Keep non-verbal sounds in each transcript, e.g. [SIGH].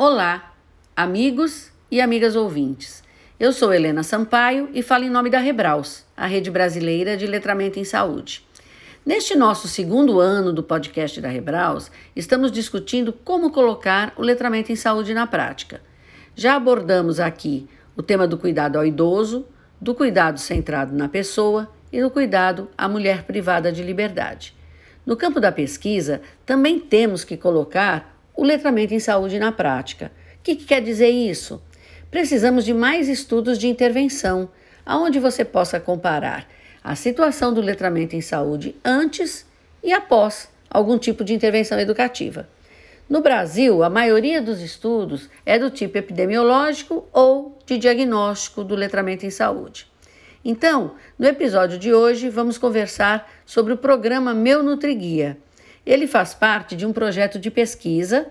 Olá, amigos e amigas ouvintes. Eu sou Helena Sampaio e falo em nome da Rebraus, a rede brasileira de letramento em saúde. Neste nosso segundo ano do podcast da Rebraus, estamos discutindo como colocar o letramento em saúde na prática. Já abordamos aqui o tema do cuidado ao idoso, do cuidado centrado na pessoa e do cuidado à mulher privada de liberdade. No campo da pesquisa, também temos que colocar o letramento em saúde na prática. O que, que quer dizer isso? Precisamos de mais estudos de intervenção, aonde você possa comparar a situação do letramento em saúde antes e após algum tipo de intervenção educativa. No Brasil, a maioria dos estudos é do tipo epidemiológico ou de diagnóstico do letramento em saúde. Então, no episódio de hoje, vamos conversar sobre o programa Meu Nutriguia ele faz parte de um projeto de pesquisa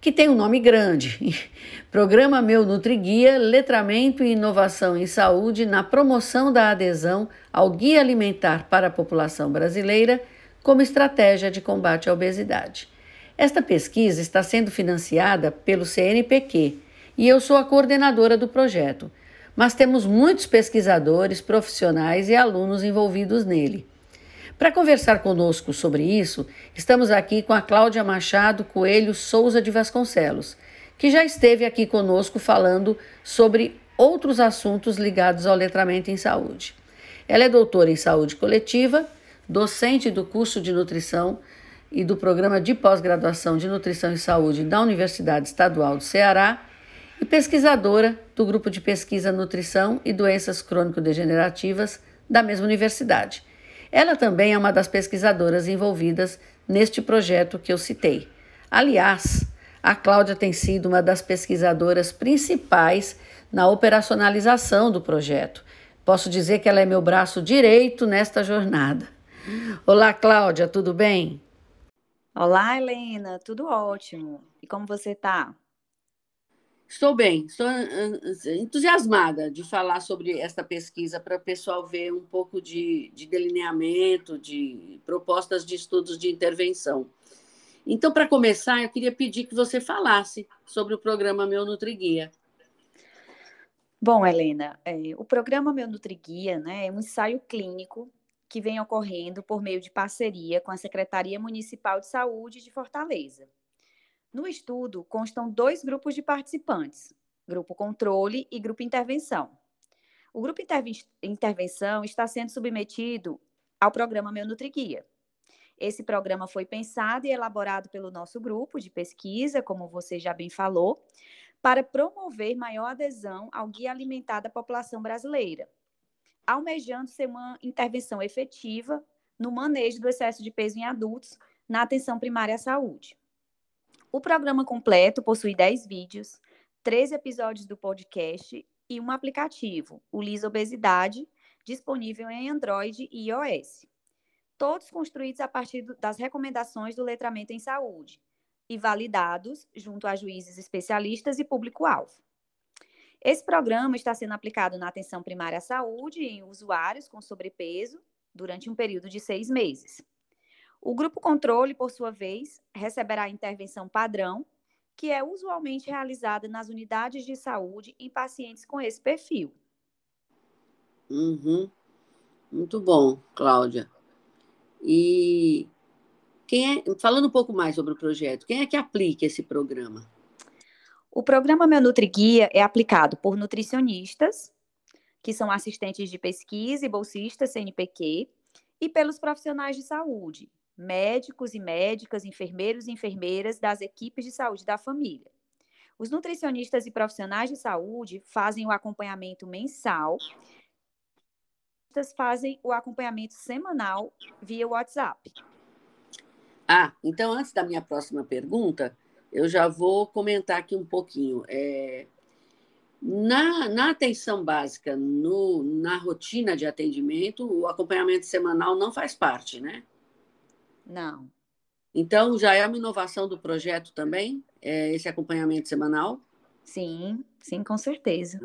que tem um nome grande: [LAUGHS] Programa Meu Nutriguia, Letramento e Inovação em Saúde na promoção da adesão ao Guia Alimentar para a População Brasileira como estratégia de combate à obesidade. Esta pesquisa está sendo financiada pelo CNPq e eu sou a coordenadora do projeto, mas temos muitos pesquisadores, profissionais e alunos envolvidos nele. Para conversar conosco sobre isso, estamos aqui com a Cláudia Machado Coelho Souza de Vasconcelos, que já esteve aqui conosco falando sobre outros assuntos ligados ao letramento em saúde. Ela é doutora em saúde coletiva, docente do curso de nutrição e do programa de pós-graduação de nutrição e saúde da Universidade Estadual do Ceará e pesquisadora do grupo de pesquisa Nutrição e Doenças Crônico-Degenerativas da mesma universidade. Ela também é uma das pesquisadoras envolvidas neste projeto que eu citei. Aliás, a Cláudia tem sido uma das pesquisadoras principais na operacionalização do projeto. Posso dizer que ela é meu braço direito nesta jornada. Olá, Cláudia, tudo bem? Olá, Helena, tudo ótimo. E como você está? Estou bem, estou ah, ah, entusiasmada de falar sobre esta pesquisa para o pessoal ver um pouco de, de delineamento, de propostas de estudos de intervenção. Então, para começar, eu queria pedir que você falasse sobre o programa Meu Nutriguia. Bom, Helena, é, o programa Meu Nutriguia né, é um ensaio clínico que vem ocorrendo por meio de parceria com a Secretaria Municipal de Saúde de Fortaleza no estudo constam dois grupos de participantes, grupo controle e grupo intervenção. O grupo intervenção está sendo submetido ao programa Meu Nutriguia. Esse programa foi pensado e elaborado pelo nosso grupo de pesquisa, como você já bem falou, para promover maior adesão ao guia alimentar da população brasileira, almejando ser uma intervenção efetiva no manejo do excesso de peso em adultos na atenção primária à saúde. O programa completo possui 10 vídeos, 13 episódios do podcast e um aplicativo, o Lisa Obesidade, disponível em Android e iOS. Todos construídos a partir das recomendações do letramento em saúde e validados junto a juízes especialistas e público-alvo. Esse programa está sendo aplicado na atenção primária à saúde em usuários com sobrepeso durante um período de seis meses. O grupo controle, por sua vez, receberá a intervenção padrão, que é usualmente realizada nas unidades de saúde em pacientes com esse perfil. Uhum. Muito bom, Cláudia. E quem é, falando um pouco mais sobre o projeto, quem é que aplica esse programa? O programa Meu Nutriguia é aplicado por nutricionistas, que são assistentes de pesquisa e bolsistas CNPq, e pelos profissionais de saúde, médicos e médicas, enfermeiros e enfermeiras das equipes de saúde da família. Os nutricionistas e profissionais de saúde fazem o acompanhamento mensal, fazem o acompanhamento semanal via WhatsApp. Ah, então antes da minha próxima pergunta, eu já vou comentar aqui um pouquinho. É, na, na atenção básica, no, na rotina de atendimento, o acompanhamento semanal não faz parte, né? Não. Então, já é uma inovação do projeto também, é esse acompanhamento semanal? Sim, sim, com certeza.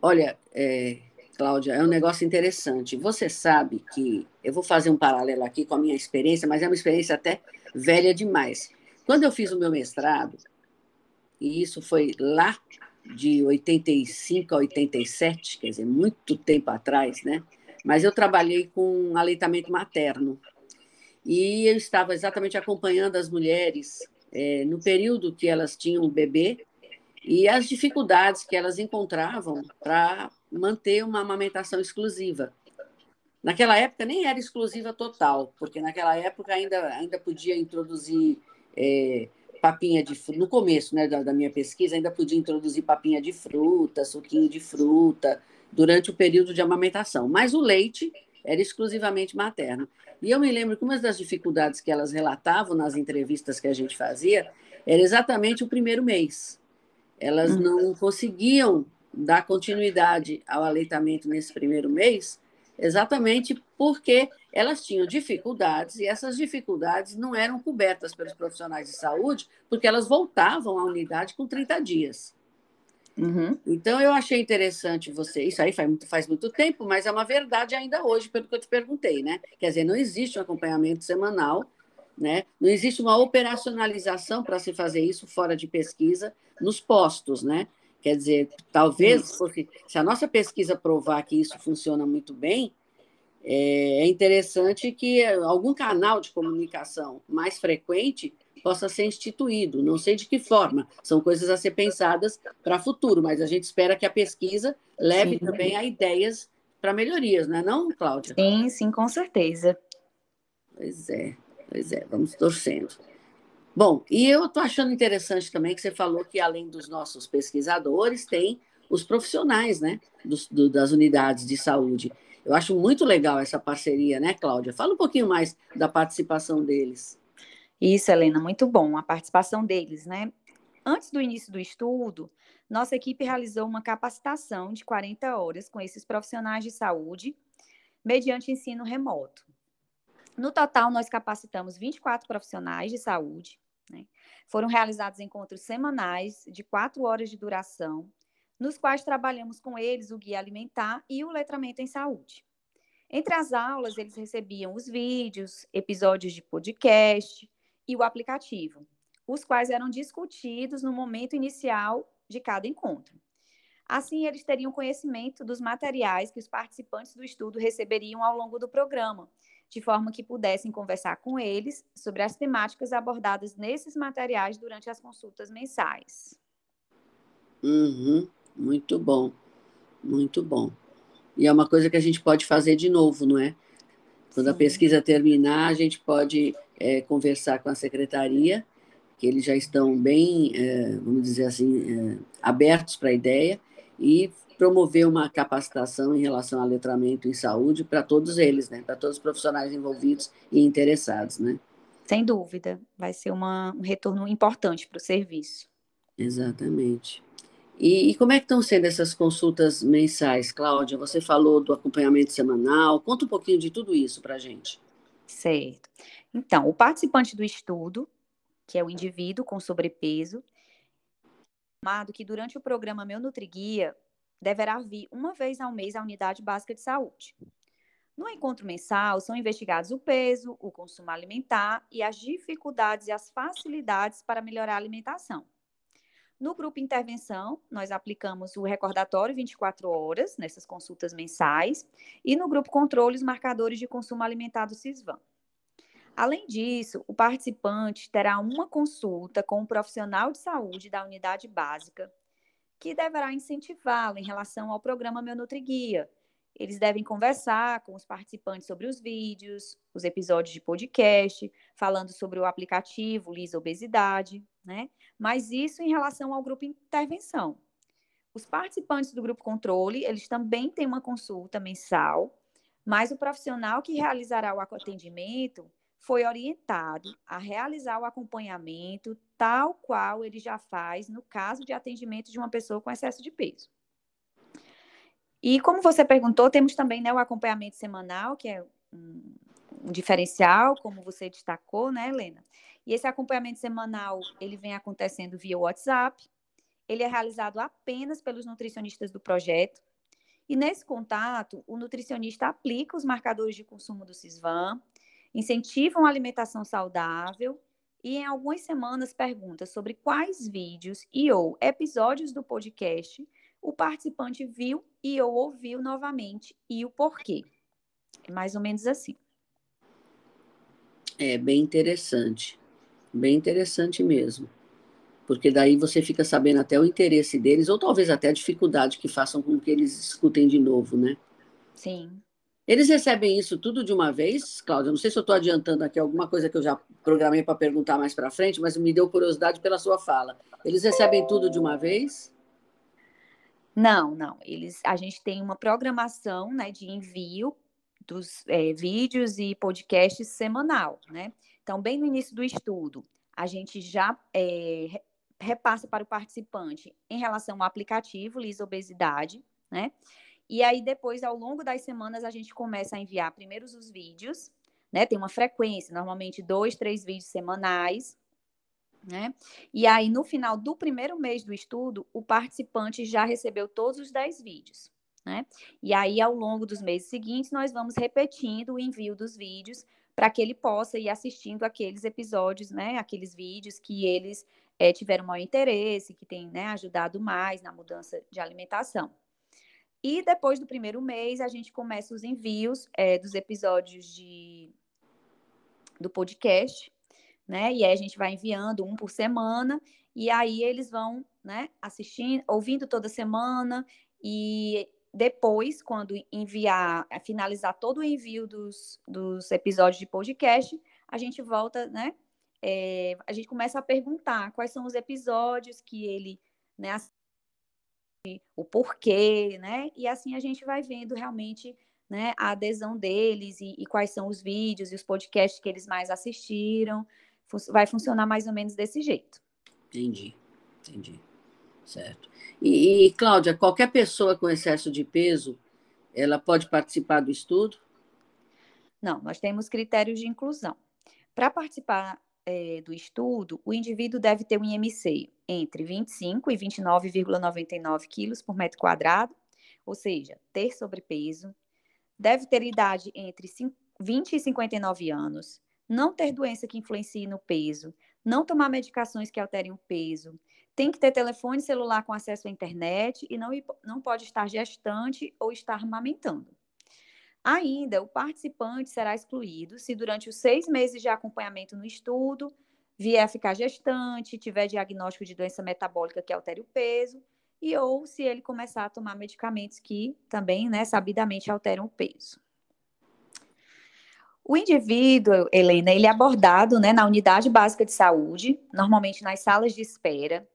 Olha, é, Cláudia, é um negócio interessante. Você sabe que eu vou fazer um paralelo aqui com a minha experiência, mas é uma experiência até velha demais. Quando eu fiz o meu mestrado, e isso foi lá de 85 a 87, quer dizer, muito tempo atrás, né? Mas eu trabalhei com aleitamento materno e eu estava exatamente acompanhando as mulheres é, no período que elas tinham bebê e as dificuldades que elas encontravam para manter uma amamentação exclusiva. Naquela época nem era exclusiva total, porque naquela época ainda, ainda podia introduzir é, papinha de no começo né, da, da, minha pesquisa, ainda podia introduzir papinha de fruta, suquinho de fruta, durante o período de amamentação. Mas o leite era exclusivamente materno. E eu me lembro que uma das dificuldades que elas relatavam nas entrevistas que a gente fazia era exatamente o primeiro mês. Elas hum. não conseguiam dar continuidade ao aleitamento nesse primeiro mês, exatamente porque elas tinham dificuldades e essas dificuldades não eram cobertas pelos profissionais de saúde, porque elas voltavam à unidade com 30 dias. Uhum. Então, eu achei interessante você. Isso aí faz muito, faz muito tempo, mas é uma verdade ainda hoje, pelo que eu te perguntei, né? Quer dizer, não existe um acompanhamento semanal, né? Não existe uma operacionalização para se fazer isso fora de pesquisa nos postos, né? Quer dizer, talvez, porque se a nossa pesquisa provar que isso funciona muito bem, é, é interessante que algum canal de comunicação mais frequente possa ser instituído. Não sei de que forma, são coisas a ser pensadas para o futuro, mas a gente espera que a pesquisa leve sim. também a ideias para melhorias, não é não, Cláudia? Sim, sim, com certeza. Pois é, pois é, vamos torcendo. Bom, e eu estou achando interessante também que você falou que, além dos nossos pesquisadores, tem os profissionais né, dos, do, das unidades de saúde. Eu acho muito legal essa parceria, né, Cláudia? Fala um pouquinho mais da participação deles. Isso, Helena, muito bom a participação deles, né? Antes do início do estudo, nossa equipe realizou uma capacitação de 40 horas com esses profissionais de saúde, mediante ensino remoto. No total, nós capacitamos 24 profissionais de saúde, né? Foram realizados encontros semanais de quatro horas de duração, nos quais trabalhamos com eles o guia alimentar e o letramento em saúde. Entre as aulas, eles recebiam os vídeos, episódios de podcast e o aplicativo, os quais eram discutidos no momento inicial de cada encontro. Assim, eles teriam conhecimento dos materiais que os participantes do estudo receberiam ao longo do programa, de forma que pudessem conversar com eles sobre as temáticas abordadas nesses materiais durante as consultas mensais. Uhum, muito bom, muito bom. E é uma coisa que a gente pode fazer de novo, não é? Quando a pesquisa terminar, a gente pode é, conversar com a secretaria, que eles já estão bem, é, vamos dizer assim, é, abertos para a ideia, e promover uma capacitação em relação ao letramento em saúde para todos eles, né? Para todos os profissionais envolvidos e interessados, né? Sem dúvida, vai ser uma, um retorno importante para o serviço. Exatamente. E, e, como é que estão sendo essas consultas mensais, Cláudia? Você falou do acompanhamento semanal. Conta um pouquinho de tudo isso para a gente. Certo. Então, o participante do estudo, que é o indivíduo com sobrepeso, que durante o programa Meu Nutriguia deverá vir uma vez ao mês à unidade básica de saúde. No encontro mensal, são investigados o peso, o consumo alimentar e as dificuldades e as facilidades para melhorar a alimentação. No grupo intervenção, nós aplicamos o recordatório 24 horas nessas consultas mensais e no grupo controle os marcadores de consumo alimentar do CISVAM. Além disso, o participante terá uma consulta com um profissional de saúde da unidade básica que deverá incentivá-lo em relação ao programa Meu Nutri Guia. Eles devem conversar com os participantes sobre os vídeos, os episódios de podcast, falando sobre o aplicativo Lisa Obesidade, né? Mas isso em relação ao grupo intervenção. Os participantes do grupo controle, eles também têm uma consulta mensal, mas o profissional que realizará o atendimento foi orientado a realizar o acompanhamento tal qual ele já faz no caso de atendimento de uma pessoa com excesso de peso. E como você perguntou, temos também né, o acompanhamento semanal, que é um, um diferencial, como você destacou, né, Helena? E esse acompanhamento semanal, ele vem acontecendo via WhatsApp, ele é realizado apenas pelos nutricionistas do projeto, e nesse contato, o nutricionista aplica os marcadores de consumo do CISVAM, incentivam a alimentação saudável e em algumas semanas pergunta sobre quais vídeos e ou episódios do podcast o participante viu e ou ouviu novamente e o porquê. É mais ou menos assim. É bem interessante. Bem interessante mesmo. Porque daí você fica sabendo até o interesse deles, ou talvez até a dificuldade que façam com que eles escutem de novo, né? Sim. Eles recebem isso tudo de uma vez, Cláudia? Não sei se eu estou adiantando aqui alguma coisa que eu já programei para perguntar mais para frente, mas me deu curiosidade pela sua fala. Eles recebem tudo de uma vez? Não, não. Eles, a gente tem uma programação né, de envio dos é, vídeos e podcasts semanal, né? Então, bem no início do estudo, a gente já é, repassa para o participante em relação ao aplicativo Lisa Obesidade, né? E aí, depois, ao longo das semanas, a gente começa a enviar primeiro os vídeos, né? Tem uma frequência, normalmente dois, três vídeos semanais, né? E aí, no final do primeiro mês do estudo, o participante já recebeu todos os dez vídeos, né? E aí, ao longo dos meses seguintes, nós vamos repetindo o envio dos vídeos para que ele possa ir assistindo aqueles episódios, né? Aqueles vídeos que eles é, tiveram maior interesse, que têm né, ajudado mais na mudança de alimentação. E depois do primeiro mês, a gente começa os envios é, dos episódios de, do podcast, né? E aí a gente vai enviando um por semana, e aí eles vão, né, assistindo, ouvindo toda semana, e depois, quando enviar, finalizar todo o envio dos, dos episódios de podcast, a gente volta, né? É, a gente começa a perguntar quais são os episódios que ele, né, o porquê, né? E assim a gente vai vendo realmente né, a adesão deles e, e, quais são os vídeos e os podcasts que eles mais assistiram. Vai funcionar mais ou menos desse jeito. Entendi, entendi. Certo. E, e Cláudia, qualquer pessoa com excesso de peso, ela pode participar do estudo? Não, nós temos critérios de inclusão. Para participar é, do estudo, o indivíduo deve ter um IMC entre 25 e 29,99 quilos por metro quadrado, ou seja, ter sobrepeso, deve ter idade entre 20 e 59 anos, não ter doença que influencie no peso, não tomar medicações que alterem o peso, tem que ter telefone celular com acesso à internet e não, não pode estar gestante ou estar amamentando. Ainda, o participante será excluído se durante os seis meses de acompanhamento no estudo vier a ficar gestante, tiver diagnóstico de doença metabólica que altere o peso, e ou se ele começar a tomar medicamentos que também, né, sabidamente alteram o peso. O indivíduo, Helena, ele é abordado né, na unidade básica de saúde, normalmente nas salas de espera.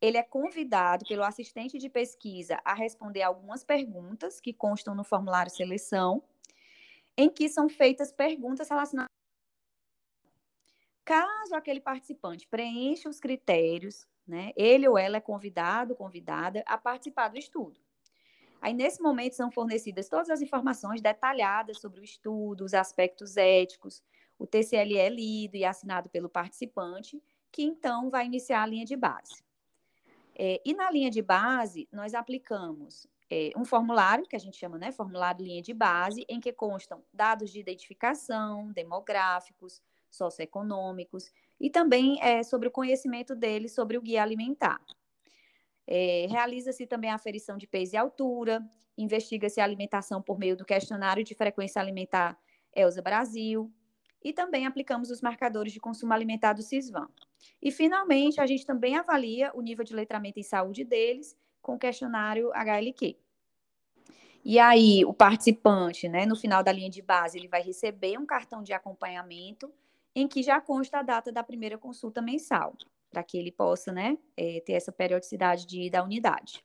Ele é convidado pelo assistente de pesquisa a responder algumas perguntas que constam no formulário seleção, em que são feitas perguntas relacionadas Caso aquele participante preencha os critérios, né, ele ou ela é convidado, convidada a participar do estudo. Aí, nesse momento, são fornecidas todas as informações detalhadas sobre o estudo, os aspectos éticos. O TCLE é lido e assinado pelo participante, que então vai iniciar a linha de base. É, e na linha de base, nós aplicamos é, um formulário, que a gente chama, né, formulário linha de base, em que constam dados de identificação, demográficos, socioeconômicos e também é, sobre o conhecimento deles sobre o guia alimentar. É, Realiza-se também a aferição de peso e altura, investiga-se a alimentação por meio do questionário de frequência alimentar Elza Brasil, e também aplicamos os marcadores de consumo alimentar do CISVAM. E, finalmente, a gente também avalia o nível de letramento em saúde deles com o questionário HLQ. E aí, o participante, né, no final da linha de base, ele vai receber um cartão de acompanhamento em que já consta a data da primeira consulta mensal, para que ele possa né, é, ter essa periodicidade de da unidade.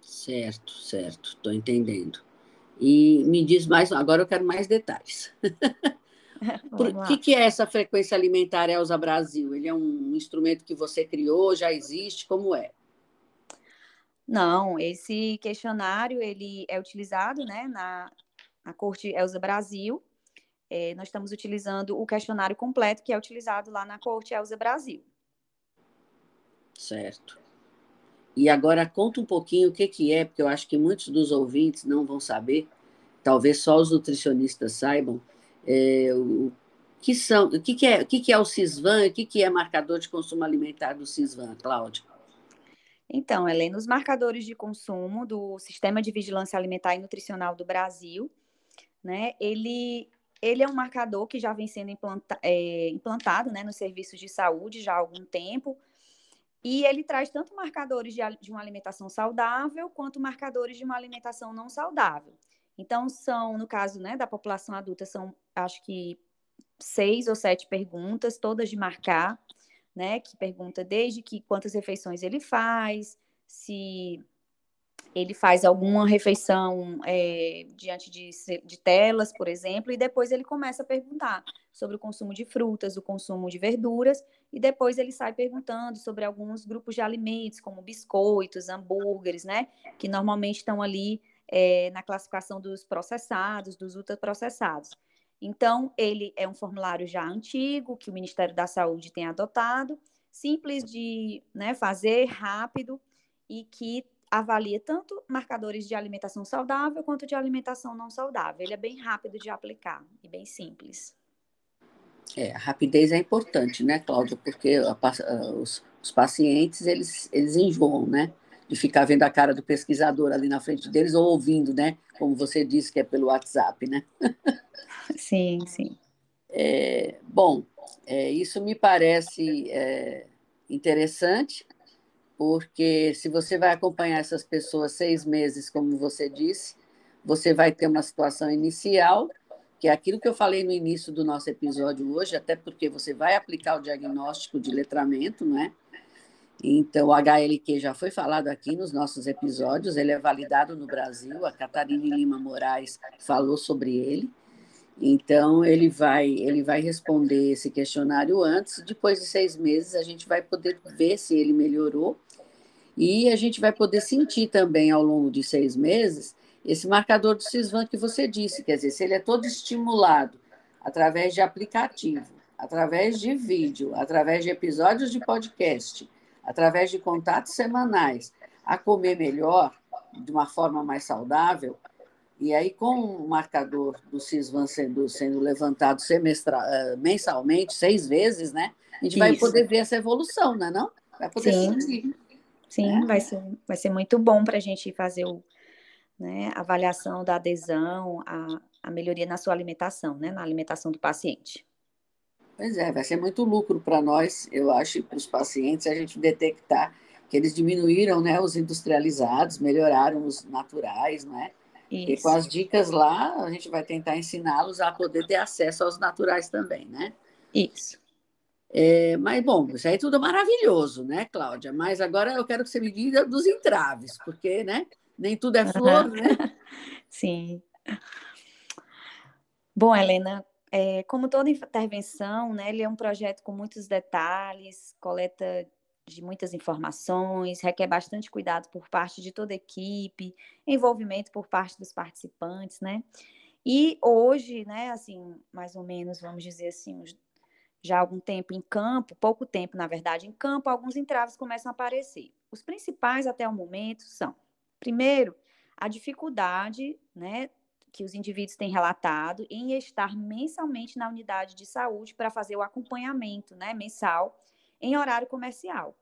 Certo, certo, estou entendendo. E me diz mais, agora eu quero mais detalhes. [LAUGHS] O que, que é essa frequência alimentar Elza Brasil? Ele é um instrumento que você criou, já existe, como é? Não, esse questionário ele é utilizado né, na, na Corte Elza Brasil é, nós estamos utilizando o questionário completo que é utilizado lá na Corte Elza Brasil. Certo. E agora conta um pouquinho o que, que é, porque eu acho que muitos dos ouvintes não vão saber, talvez só os nutricionistas saibam, é, o, que são, o que, que é, o que, que é o CISVAN, o que, que é marcador de consumo alimentar do CISVAN, Cláudia? Então, Helena, os marcadores de consumo do Sistema de Vigilância Alimentar e Nutricional do Brasil, né, ele, ele é um marcador que já vem sendo implanta, é, implantado né, nos serviços de saúde já há algum tempo, e ele traz tanto marcadores de, de uma alimentação saudável quanto marcadores de uma alimentação não saudável. Então, são, no caso né, da população adulta, são acho que seis ou sete perguntas, todas de marcar, né? Que pergunta desde que quantas refeições ele faz, se ele faz alguma refeição é, diante de, de, telas, por exemplo, e depois ele começa a perguntar sobre o consumo de frutas, o consumo de verduras, e depois ele sai perguntando sobre alguns grupos de alimentos, como biscoitos, hambúrgueres, né? Que normalmente estão ali é, na classificação dos processados, dos ultraprocessados. Então, ele é um formulário já antigo, que o Ministério da Saúde tem adotado, simples de né, fazer, rápido, e que avalia tanto marcadores de alimentação saudável quanto de alimentação não saudável. Ele é bem rápido de aplicar e bem simples. É, a rapidez é importante, né, Cláudia? Porque a, a, os, os, pacientes, eles, eles enjoam, né? De ficar vendo a cara do pesquisador ali na frente deles ou ouvindo, né? Como você disse que é pelo WhatsApp, né? [LAUGHS] Sim, sim. É, bom, é, isso me parece é, interessante, porque se você vai acompanhar essas pessoas seis meses, como você disse, você vai ter uma situação inicial, que é aquilo que eu falei no início do nosso episódio hoje, até porque você vai aplicar o diagnóstico de letramento, não é? Então, o HLQ já foi falado aqui nos nossos episódios, ele é validado no Brasil, a Catarina Lima Moraes falou sobre ele. Então, ele vai, ele vai responder esse questionário antes, depois de seis meses, a gente vai poder ver se ele melhorou e a gente vai poder sentir também ao longo de seis meses esse marcador do CISVAN que você disse, quer dizer, se ele é todo estimulado através de aplicativo, através de vídeo, através de episódios de podcast, através de contatos semanais, a comer melhor, de uma forma mais saudável, e aí com o marcador do CISVAN sendo, sendo levantado semestral, eh, mensalmente, seis vezes, né? A gente Isso. vai poder ver essa evolução, não é não? Vai poder Sim. sentir. Sim, é. vai, ser, vai ser muito bom para a gente fazer o, né, a avaliação da adesão, a, a melhoria na sua alimentação, né, na alimentação do paciente. Pois é, vai ser muito lucro para nós, eu acho, para os pacientes, a gente detectar que eles diminuíram né, os industrializados, melhoraram os naturais, né? Isso. E com as dicas lá, a gente vai tentar ensiná-los a poder ter acesso aos naturais também, né? Isso. É, mas, bom, isso aí tudo maravilhoso, né, Cláudia? Mas agora eu quero que você me diga dos entraves, porque, né, nem tudo é flor, uhum. né? [LAUGHS] Sim. Bom, Helena, é, como toda intervenção, né, ele é um projeto com muitos detalhes, coleta de muitas informações, requer bastante cuidado por parte de toda a equipe, envolvimento por parte dos participantes, né? E hoje, né, assim, mais ou menos, vamos dizer assim, uns já há algum tempo em campo, pouco tempo, na verdade, em campo, alguns entraves começam a aparecer. Os principais até o momento são, primeiro, a dificuldade, né, que os indivíduos têm relatado em estar mensalmente na unidade de saúde para fazer o acompanhamento, né, mensal em horário comercial.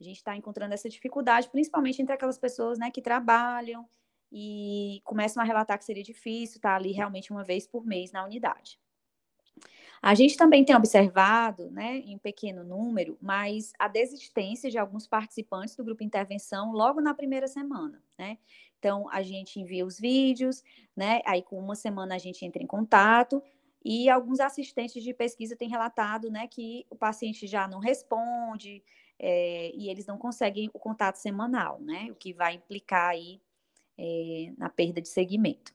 A gente está encontrando essa dificuldade, principalmente entre aquelas pessoas, né, que trabalham e começam a relatar que seria difícil estar ali realmente uma vez por mês na unidade. A gente também tem observado, né, em pequeno número, mas a desistência de alguns participantes do grupo intervenção logo na primeira semana, né? Então, a gente envia os vídeos, né? Aí, com uma semana, a gente entra em contato. E alguns assistentes de pesquisa têm relatado, né, que o paciente já não responde é, e eles não conseguem o contato semanal, né? O que vai implicar aí é, na perda de segmento.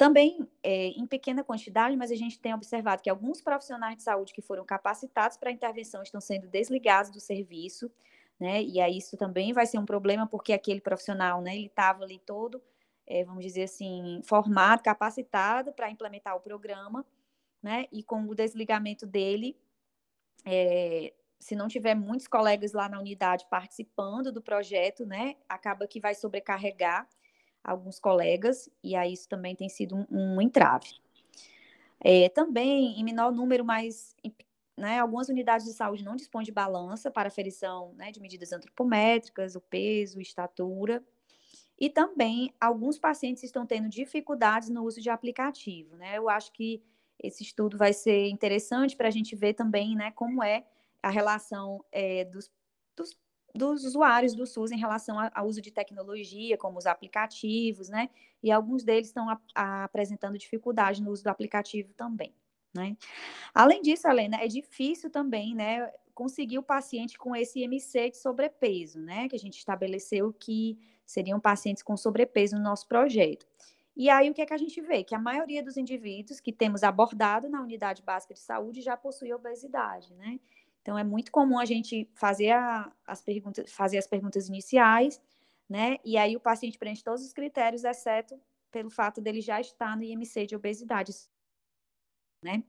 Também é, em pequena quantidade, mas a gente tem observado que alguns profissionais de saúde que foram capacitados para a intervenção estão sendo desligados do serviço, né? E aí isso também vai ser um problema, porque aquele profissional, né, ele estava ali todo, é, vamos dizer assim, formado, capacitado para implementar o programa, né? E com o desligamento dele, é, se não tiver muitos colegas lá na unidade participando do projeto, né, acaba que vai sobrecarregar alguns colegas, e aí isso também tem sido um, um entrave. É, também, em menor número, mas né, algumas unidades de saúde não dispõem de balança para aferição né, de medidas antropométricas, o peso, estatura. E também alguns pacientes estão tendo dificuldades no uso de aplicativo, né? Eu acho que esse estudo vai ser interessante para a gente ver também, né, como é a relação é, dos, dos, dos, usuários do SUS em relação ao uso de tecnologia, como os aplicativos, né? E alguns deles estão apresentando dificuldade no uso do aplicativo também, né? Além disso, Helena, é difícil também, né, conseguir o paciente com esse IMC de sobrepeso, né? Que a gente estabeleceu que seriam pacientes com sobrepeso no nosso projeto. E aí, o que é que a gente vê? Que a maioria dos indivíduos que temos abordado na unidade básica de saúde já possui obesidade, né? Então, é muito comum a gente fazer a, as, perguntas, fazer as perguntas iniciais, né? E aí, o paciente preenche todos os critérios, exceto pelo fato dele já estar no IMC de obesidade, né?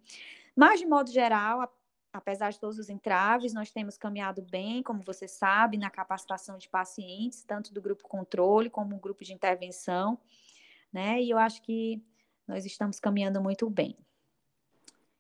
Mas, de modo geral, a apesar de todos os entraves, nós temos caminhado bem, como você sabe, na capacitação de pacientes, tanto do grupo controle como do grupo de intervenção, né? E eu acho que nós estamos caminhando muito bem.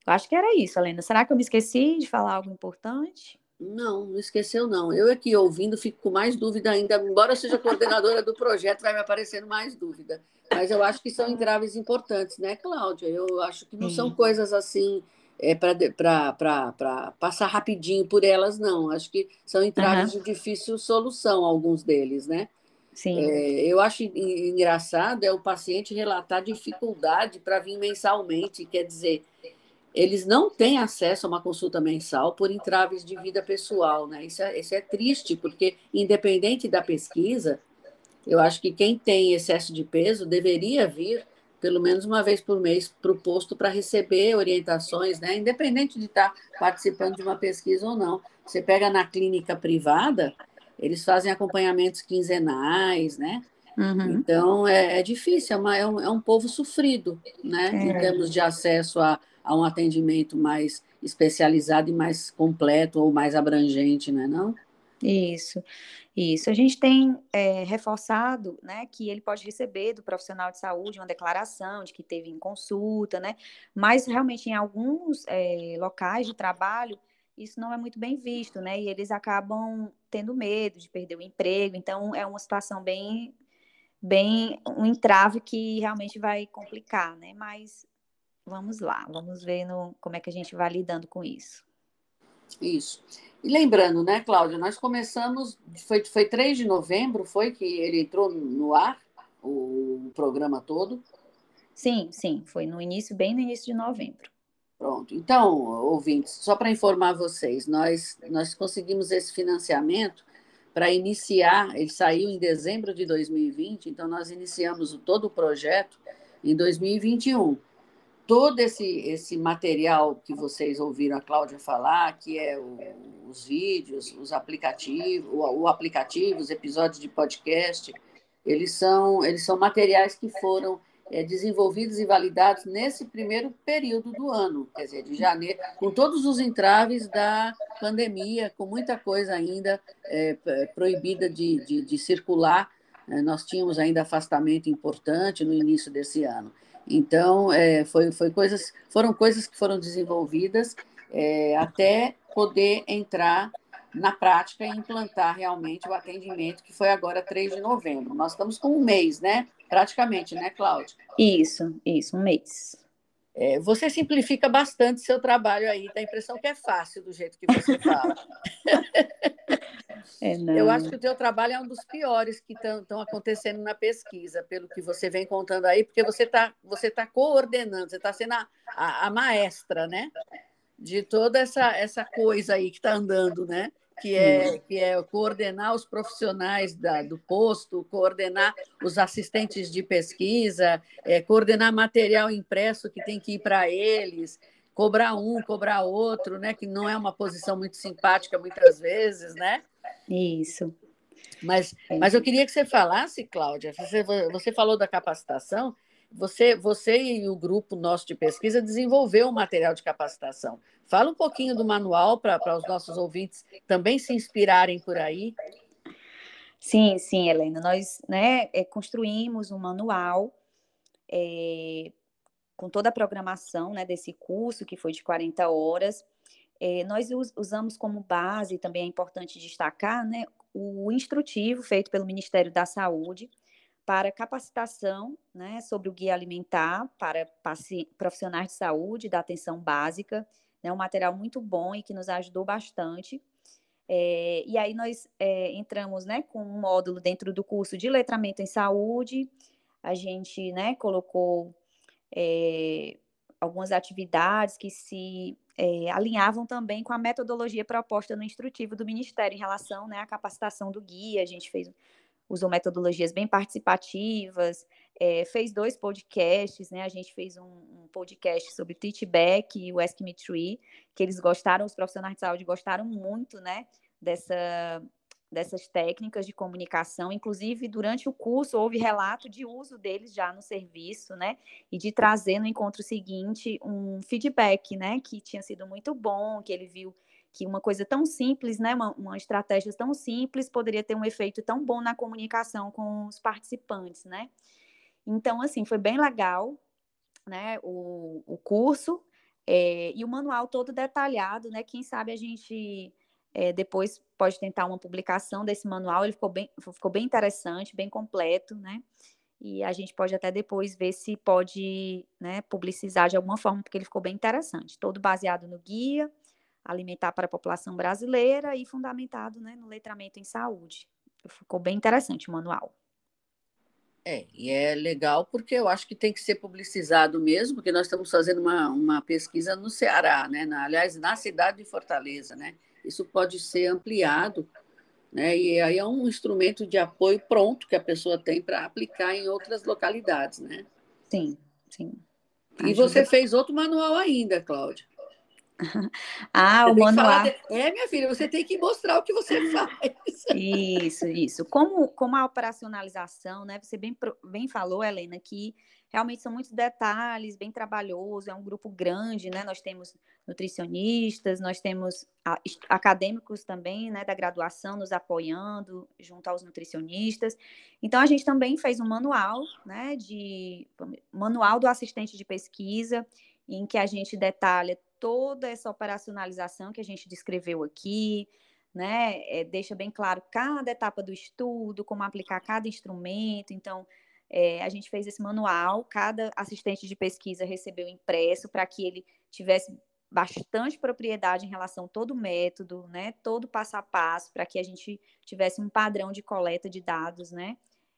Eu acho que era isso, Helena. Será que eu me esqueci de falar algo importante? Não, não esqueceu, não. Eu aqui ouvindo fico com mais dúvida ainda, embora seja coordenadora do projeto, vai me aparecendo mais dúvida. Mas eu acho que são entraves importantes, né, Cláudia? Eu acho que não Sim. são coisas assim é, para passar rapidinho por elas, não. Acho que são entraves uhum. de difícil solução, alguns deles, né? Sim. É, eu acho engraçado é o paciente relatar dificuldade para vir mensalmente, quer dizer, eles não têm acesso a uma consulta mensal por entraves de vida pessoal, né? Isso é, isso é triste, porque independente da pesquisa, eu acho que quem tem excesso de peso deveria vir pelo menos uma vez por mês para o posto para receber orientações, né? Independente de estar tá participando de uma pesquisa ou não. Você pega na clínica privada, eles fazem acompanhamentos quinzenais, né? Uhum. Então é, é difícil, é, uma, é, um, é, um, povo sofrido, né? É. Em termos de acesso a, a um atendimento mais especializado e mais completo ou mais abrangente, não é não? Isso. Isso, a gente tem é, reforçado, né, que ele pode receber do profissional de saúde uma declaração de que teve em consulta, né, mas realmente em alguns é, locais de trabalho isso não é muito bem visto, né, e eles acabam tendo medo de perder o emprego, então é uma situação bem, bem, um entrave que realmente vai complicar, né, mas vamos lá, vamos ver no, como é que a gente vai lidando com isso. Isso. E lembrando, né, Cláudia, nós começamos, foi, foi 3 de novembro, foi que ele entrou no ar, o programa todo? Sim, sim, foi no início, bem no início de novembro. Pronto. Então, ouvintes, só para informar vocês, nós, nós conseguimos esse financiamento para iniciar, ele saiu em dezembro de 2020, então nós iniciamos todo o projeto em 2021 todo esse, esse material que vocês ouviram a Cláudia falar, que é o, os vídeos, os aplicativos, o, o, aplicativo, os episódios de podcast, eles são, eles são materiais que foram é, desenvolvidos e validados nesse primeiro período do ano, quer dizer, de janeiro, com todos os entraves da pandemia, com muita coisa ainda é, proibida de, de, de circular. É, nós tínhamos ainda afastamento importante no início desse ano. Então, é, foi, foi coisas, foram coisas que foram desenvolvidas é, até poder entrar na prática e implantar realmente o atendimento, que foi agora 3 de novembro. Nós estamos com um mês, né? Praticamente, né, Cláudia? Isso, isso, um mês. É, você simplifica bastante seu trabalho aí, dá a impressão que é fácil do jeito que você fala. [LAUGHS] É, Eu acho que o teu trabalho é um dos piores que estão acontecendo na pesquisa, pelo que você vem contando aí, porque você está você tá coordenando, você está sendo a, a, a, maestra, né? De toda essa, essa coisa aí que está andando, né? Que é, que é coordenar os profissionais da, do posto, coordenar os assistentes de pesquisa, é, coordenar material impresso que tem que ir para eles, cobrar um, cobrar outro, né? Que não é uma posição muito simpática muitas vezes, né? Isso. Mas, é. mas eu queria que você falasse, Cláudia, você, você falou da capacitação, você, você e o grupo nosso de pesquisa desenvolveu um material de capacitação. Fala um pouquinho do manual para os nossos ouvintes também se inspirarem por aí. Sim, sim, Helena. Nós né, é, construímos um manual é, com toda a programação né, desse curso, que foi de 40 horas. É, nós usamos como base, também é importante destacar, né, o instrutivo feito pelo Ministério da Saúde para capacitação né, sobre o guia alimentar para profissionais de saúde da atenção básica. É né, um material muito bom e que nos ajudou bastante. É, e aí nós é, entramos né, com um módulo dentro do curso de letramento em saúde. A gente né, colocou algumas atividades que se é, alinhavam também com a metodologia proposta no instrutivo do Ministério em relação né, à capacitação do guia. A gente fez, usou metodologias bem participativas, é, fez dois podcasts, né? A gente fez um, um podcast sobre Teachback e o Ask Me Tree, que eles gostaram, os profissionais de saúde gostaram muito, né? Dessa, dessas técnicas de comunicação. Inclusive, durante o curso, houve relato de uso deles já no serviço, né? E de trazer no encontro seguinte um feedback, né? Que tinha sido muito bom, que ele viu que uma coisa tão simples, né? Uma, uma estratégia tão simples poderia ter um efeito tão bom na comunicação com os participantes, né? Então, assim, foi bem legal, né? O, o curso. É, e o manual todo detalhado, né? Quem sabe a gente é, depois pode tentar uma publicação desse manual, ele ficou bem, ficou bem interessante, bem completo, né? E a gente pode até depois ver se pode né, publicizar de alguma forma, porque ele ficou bem interessante. Todo baseado no guia alimentar para a população brasileira e fundamentado né, no letramento em saúde. Ficou bem interessante o manual. É, e é legal porque eu acho que tem que ser publicizado mesmo, porque nós estamos fazendo uma, uma pesquisa no Ceará, né? Na, aliás, na cidade de Fortaleza, né? Isso pode ser ampliado, né? E aí é um instrumento de apoio pronto que a pessoa tem para aplicar em outras localidades, né? Sim, sim. E você fez outro manual ainda, Cláudia. [LAUGHS] ah, você o manual. De... É, minha filha, você tem que mostrar o que você [LAUGHS] faz. Isso, isso. Como, como a operacionalização, né? Você bem, bem falou, Helena, que realmente são muitos detalhes, bem trabalhoso, é um grupo grande, né? Nós temos nutricionistas, nós temos acadêmicos também, né, da graduação nos apoiando junto aos nutricionistas. Então a gente também fez um manual, né, de manual do assistente de pesquisa, em que a gente detalha toda essa operacionalização que a gente descreveu aqui, né, é, deixa bem claro cada etapa do estudo, como aplicar cada instrumento. Então, é, a gente fez esse manual, cada assistente de pesquisa recebeu impresso para que ele tivesse bastante propriedade em relação a todo o método, né, todo passo a passo, para que a gente tivesse um padrão de coleta de dados, né,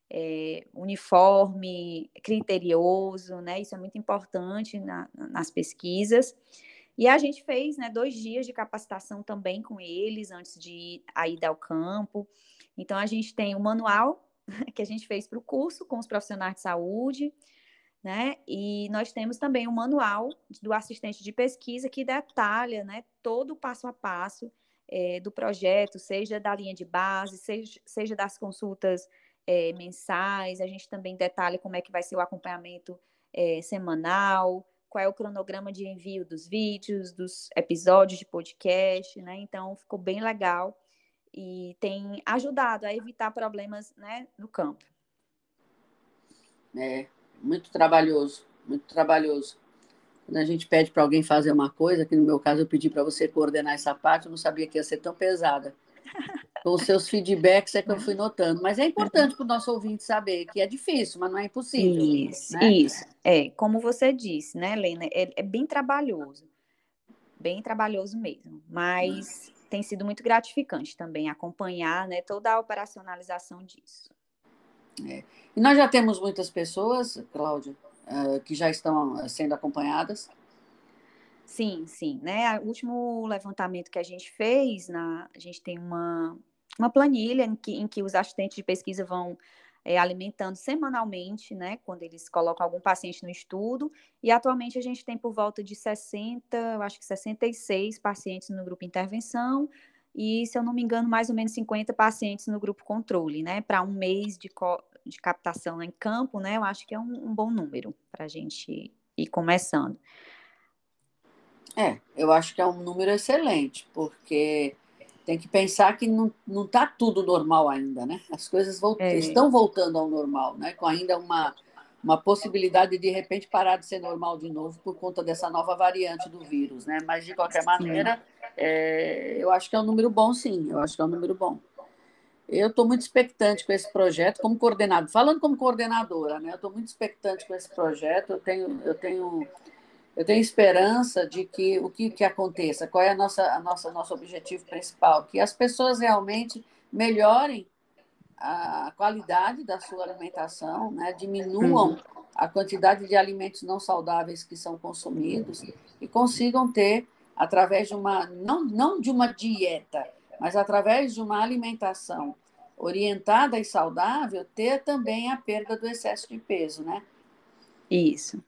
é, uniforme, criterioso, né, isso é muito importante na, nas pesquisas. E a gente fez, né, dois dias de capacitação também com eles antes de a ida ao campo. Então a gente tem o manual que a gente fez para o curso com os profissionais de saúde, né? E nós temos também um manual do assistente de pesquisa que detalha, né, todo o passo a passo é, do projeto, seja da linha de base, seja, seja das consultas é, mensais. A gente também detalha como é que vai ser o acompanhamento é, semanal, qual é o cronograma de envio dos vídeos, dos episódios de podcast, né? Então ficou bem legal e tem ajudado a evitar problemas né, no campo. É, muito trabalhoso, muito trabalhoso. Quando a gente pede para alguém fazer uma coisa, que no meu caso eu pedi para você coordenar essa parte, eu não sabia que ia ser tão pesada. [LAUGHS] Com os seus feedbacks é que eu fui notando. Mas é importante para o nosso ouvinte saber que é difícil, mas não é impossível. Isso, né? isso. É, como você disse, né, Helena? É, é bem trabalhoso. Bem trabalhoso mesmo. Mas tem sido muito gratificante também acompanhar né, toda a operacionalização disso. É. E nós já temos muitas pessoas, Cláudia, uh, que já estão eh, sendo acompanhadas? Sim, sim. Né? O último levantamento que a gente fez, na, a gente tem uma, uma planilha em que, em que os assistentes de pesquisa vão é, alimentando semanalmente, né, quando eles colocam algum paciente no estudo, e atualmente a gente tem por volta de 60, eu acho que 66 pacientes no grupo intervenção, e, se eu não me engano, mais ou menos 50 pacientes no grupo controle, né, para um mês de, de captação em campo, né, eu acho que é um, um bom número para a gente ir começando. É, eu acho que é um número excelente, porque tem que pensar que não está tudo normal ainda, né? As coisas volt é. estão voltando ao normal, né? Com ainda uma, uma possibilidade de, de repente, parar de ser normal de novo por conta dessa nova variante do vírus, né? Mas, de qualquer maneira, é, eu acho que é um número bom, sim, eu acho que é um número bom. Eu estou muito expectante com esse projeto, como coordenador, falando como coordenadora, né? Eu estou muito expectante com esse projeto, eu tenho, eu tenho, eu tenho esperança de que o que, que aconteça, qual é a nossa, a nossa, nosso objetivo principal, que as pessoas realmente melhorem a qualidade da sua alimentação, né? diminuam uhum. a quantidade de alimentos não saudáveis que são consumidos e consigam ter, através de uma, não, não de uma dieta, mas através de uma alimentação orientada e saudável, ter também a perda do excesso de peso, né? Isso.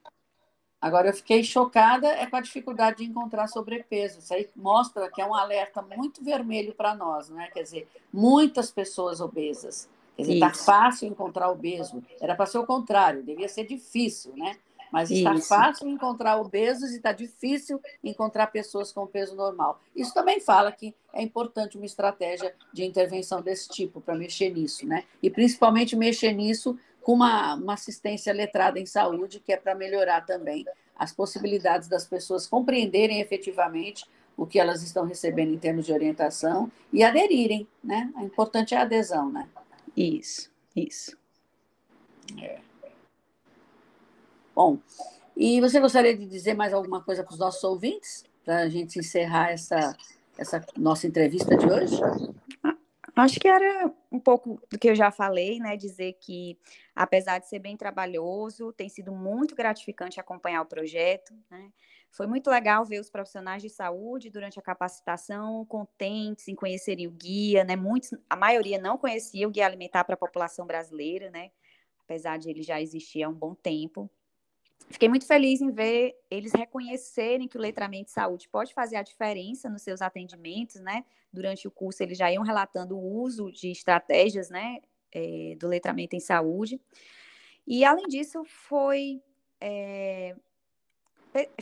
Agora, eu fiquei chocada é com a dificuldade de encontrar sobrepeso. Isso aí mostra que é um alerta muito vermelho para nós, né? Quer dizer, muitas pessoas obesas. Quer dizer, está fácil encontrar obeso. Era para ser o contrário, devia ser difícil, né? Mas está Isso. fácil encontrar obesos e está difícil encontrar pessoas com peso normal. Isso também fala que é importante uma estratégia de intervenção desse tipo para mexer nisso, né? E principalmente mexer nisso com uma, uma assistência letrada em saúde, que é para melhorar também as possibilidades das pessoas compreenderem efetivamente o que elas estão recebendo em termos de orientação e aderirem, né? O importante é a adesão, né? Isso, isso. É. Bom, e você gostaria de dizer mais alguma coisa para os nossos ouvintes, para a gente encerrar essa, essa nossa entrevista de hoje? Acho que era um pouco do que eu já falei, né? Dizer que, apesar de ser bem trabalhoso, tem sido muito gratificante acompanhar o projeto, né? Foi muito legal ver os profissionais de saúde durante a capacitação contentes em conhecerem o guia, né? Muitos, a maioria não conhecia o guia alimentar para a população brasileira, né? Apesar de ele já existir há um bom tempo. Fiquei muito feliz em ver eles reconhecerem que o letramento de saúde pode fazer a diferença nos seus atendimentos, né? Durante o curso, eles já iam relatando o uso de estratégias, né? É, do letramento em saúde. E, além disso, foi, é,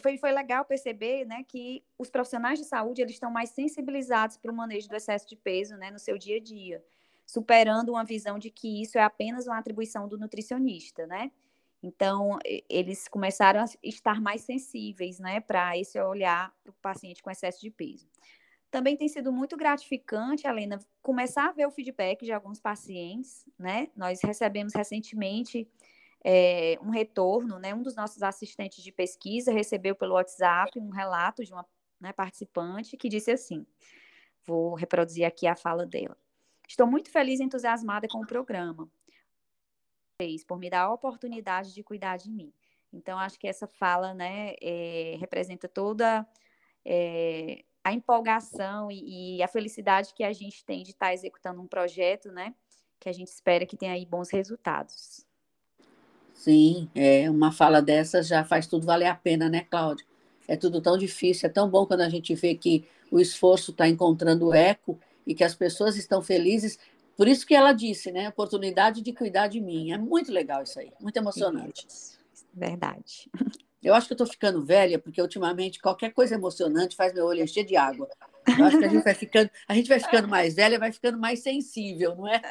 foi, foi legal perceber né, que os profissionais de saúde eles estão mais sensibilizados para o manejo do excesso de peso né, no seu dia a dia, superando uma visão de que isso é apenas uma atribuição do nutricionista, né? Então, eles começaram a estar mais sensíveis, né, para esse olhar para o paciente com excesso de peso. Também tem sido muito gratificante, Helena, começar a ver o feedback de alguns pacientes, né? Nós recebemos recentemente é, um retorno, né? Um dos nossos assistentes de pesquisa recebeu pelo WhatsApp um relato de uma né, participante que disse assim: vou reproduzir aqui a fala dela. Estou muito feliz e entusiasmada com o programa por me dar a oportunidade de cuidar de mim. Então, acho que essa fala, né, é, representa toda é, a empolgação e, e, a felicidade que a gente tem de estar tá executando um projeto, né, que a gente espera que tenha aí bons resultados. Sim, é, uma fala dessa já faz tudo valer a pena, né, Cláudia? É tudo tão difícil, é tão bom quando a gente vê que o esforço está encontrando eco e que as pessoas estão felizes. Por isso que ela disse, né? Oportunidade de cuidar de mim. É muito legal isso aí, muito emocionante. Verdade. Eu acho que eu estou ficando velha, porque ultimamente qualquer coisa emocionante faz meu olho encher de água. Eu acho que a gente vai ficando, a gente vai ficando mais velha, vai ficando mais sensível, não é?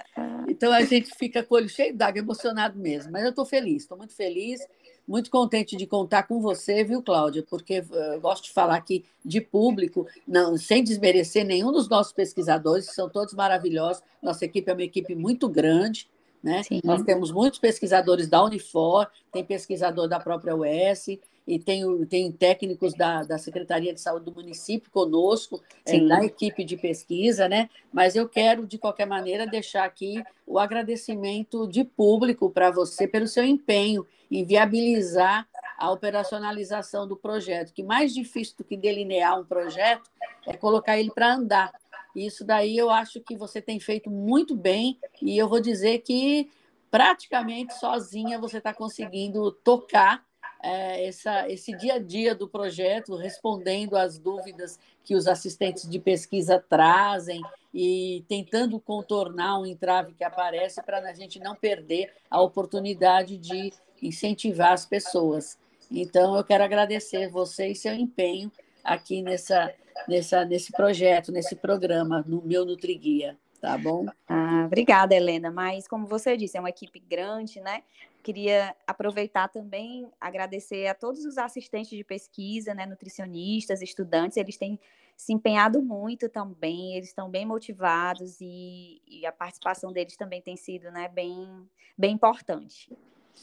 Então a gente fica com o olho cheio d'água, emocionado mesmo. Mas eu estou feliz, estou muito feliz muito contente de contar com você, viu, Cláudia? Porque eh, eu gosto de falar aqui de público, não, sem desmerecer nenhum dos nossos pesquisadores, que são todos maravilhosos. Nossa equipe é uma equipe muito grande, né? Nós temos muitos pesquisadores da Unifor, tem pesquisador da própria UES, e tem, tem técnicos da, da Secretaria de Saúde do município conosco, é, na equipe de pesquisa, né? Mas eu quero, de qualquer maneira, deixar aqui o agradecimento de público para você pelo seu empenho em viabilizar a operacionalização do projeto, que mais difícil do que delinear um projeto é colocar ele para andar. Isso daí eu acho que você tem feito muito bem, e eu vou dizer que praticamente sozinha você está conseguindo tocar é, essa, esse dia a dia do projeto, respondendo às dúvidas que os assistentes de pesquisa trazem e tentando contornar um entrave que aparece para a gente não perder a oportunidade de incentivar as pessoas. Então, eu quero agradecer você e seu empenho aqui nessa, nessa, nesse projeto, nesse programa, no meu NutriGuia, tá bom? Ah, obrigada, Helena. Mas, como você disse, é uma equipe grande, né? Queria aproveitar também, agradecer a todos os assistentes de pesquisa, né, nutricionistas, estudantes, eles têm se empenhado muito também, eles estão bem motivados e, e, a participação deles também tem sido né, bem, bem importante.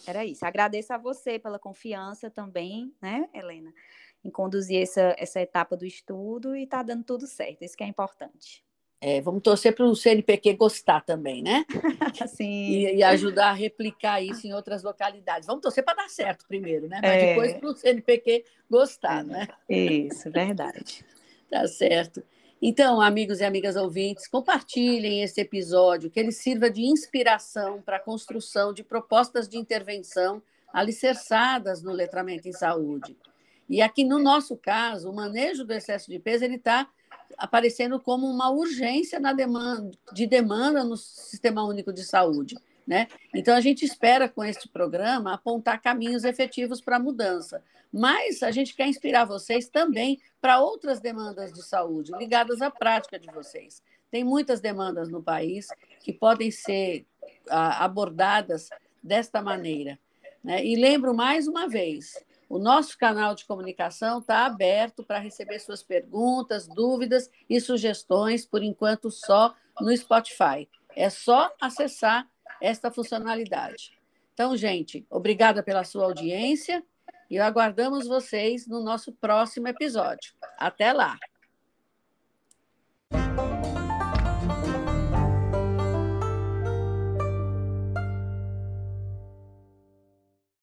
Era isso. Agradeço a você pela confiança também, né, Helena, em conduzir essa, essa etapa do estudo e está dando tudo certo, isso que é importante. É, vamos torcer para o CNPq gostar também, né? [LAUGHS] Sim. E, e, ajudar a replicar isso em outras localidades. Vamos torcer para dar certo primeiro, né? Mas é. depois para o CNPq gostar, né? Isso, verdade. [LAUGHS] tá certo. Então, amigos e amigas ouvintes, compartilhem esse episódio, que ele sirva de inspiração para a construção de propostas de intervenção alicerçadas no letramento em saúde. E aqui, no nosso caso, o manejo do excesso de peso ele está aparecendo como uma urgência na demanda, de demanda no Sistema Único de Saúde. Né? Então, a gente espera, com este programa, apontar caminhos efetivos para a mudança. Mas a gente quer inspirar vocês também para outras demandas de saúde, ligadas à prática de vocês. Tem muitas demandas no país que podem ser ah, abordadas desta maneira. Né? E lembro mais uma vez: o nosso canal de comunicação está aberto para receber suas perguntas, dúvidas e sugestões, por enquanto só no Spotify. É só acessar esta funcionalidade. Então, gente, obrigada pela sua audiência e aguardamos vocês no nosso próximo episódio. Até lá!